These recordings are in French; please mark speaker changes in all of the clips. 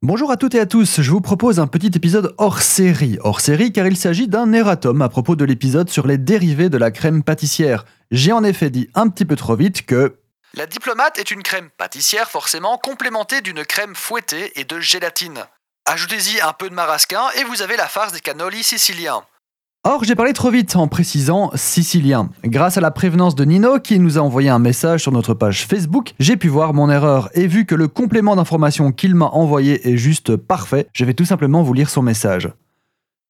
Speaker 1: Bonjour à toutes et à tous, je vous propose un petit épisode hors série. Hors série car il s'agit d'un erratum à propos de l'épisode sur les dérivés de la crème pâtissière. J'ai en effet dit un petit peu trop vite que...
Speaker 2: La diplomate est une crème pâtissière forcément complémentée d'une crème fouettée et de gélatine. Ajoutez-y un peu de marasquin et vous avez la farce des cannolis siciliens.
Speaker 1: Or, j'ai parlé trop vite en précisant sicilien. Grâce à la prévenance de Nino qui nous a envoyé un message sur notre page Facebook, j'ai pu voir mon erreur et vu que le complément d'information qu'il m'a envoyé est juste parfait, je vais tout simplement vous lire son message.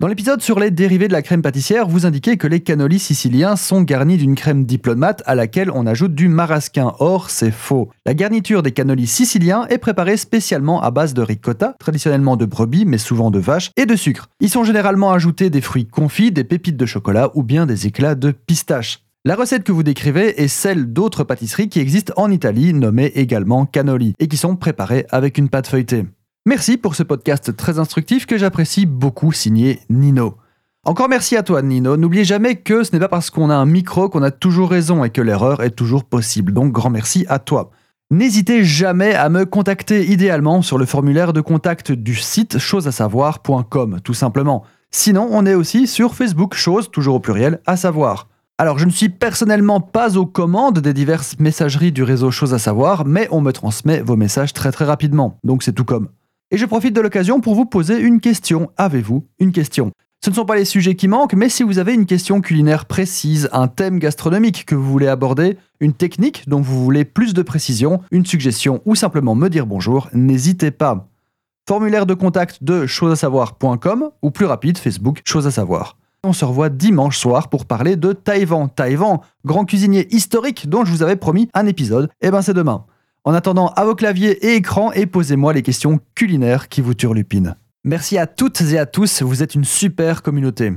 Speaker 1: Dans l'épisode sur les dérivés de la crème pâtissière, vous indiquez que les cannolis siciliens sont garnis d'une crème diplomate à laquelle on ajoute du marasquin. Or, c'est faux. La garniture des cannolis siciliens est préparée spécialement à base de ricotta, traditionnellement de brebis mais souvent de vache, et de sucre. Ils sont généralement ajoutés des fruits confits, des pépites de chocolat ou bien des éclats de pistache. La recette que vous décrivez est celle d'autres pâtisseries qui existent en Italie, nommées également cannoli, et qui sont préparées avec une pâte feuilletée. Merci pour ce podcast très instructif que j'apprécie beaucoup signé Nino. Encore merci à toi Nino, n'oubliez jamais que ce n'est pas parce qu'on a un micro qu'on a toujours raison et que l'erreur est toujours possible, donc grand merci à toi. N'hésitez jamais à me contacter idéalement sur le formulaire de contact du site chosesasavoir.com tout simplement. Sinon, on est aussi sur Facebook, chose toujours au pluriel, à savoir. Alors, je ne suis personnellement pas aux commandes des diverses messageries du réseau Chose à savoir, mais on me transmet vos messages très très rapidement, donc c'est tout comme. Et je profite de l'occasion pour vous poser une question. Avez-vous une question? Ce ne sont pas les sujets qui manquent, mais si vous avez une question culinaire précise, un thème gastronomique que vous voulez aborder, une technique dont vous voulez plus de précision, une suggestion ou simplement me dire bonjour, n'hésitez pas. Formulaire de contact de choseasavoir.com ou plus rapide Facebook Chose à savoir. On se revoit dimanche soir pour parler de Taïwan. Taïwan, grand cuisinier historique dont je vous avais promis un épisode, et eh ben c'est demain. En attendant, à vos claviers et écrans et posez-moi les questions culinaires qui vous turlupinent. Merci à toutes et à tous, vous êtes une super communauté.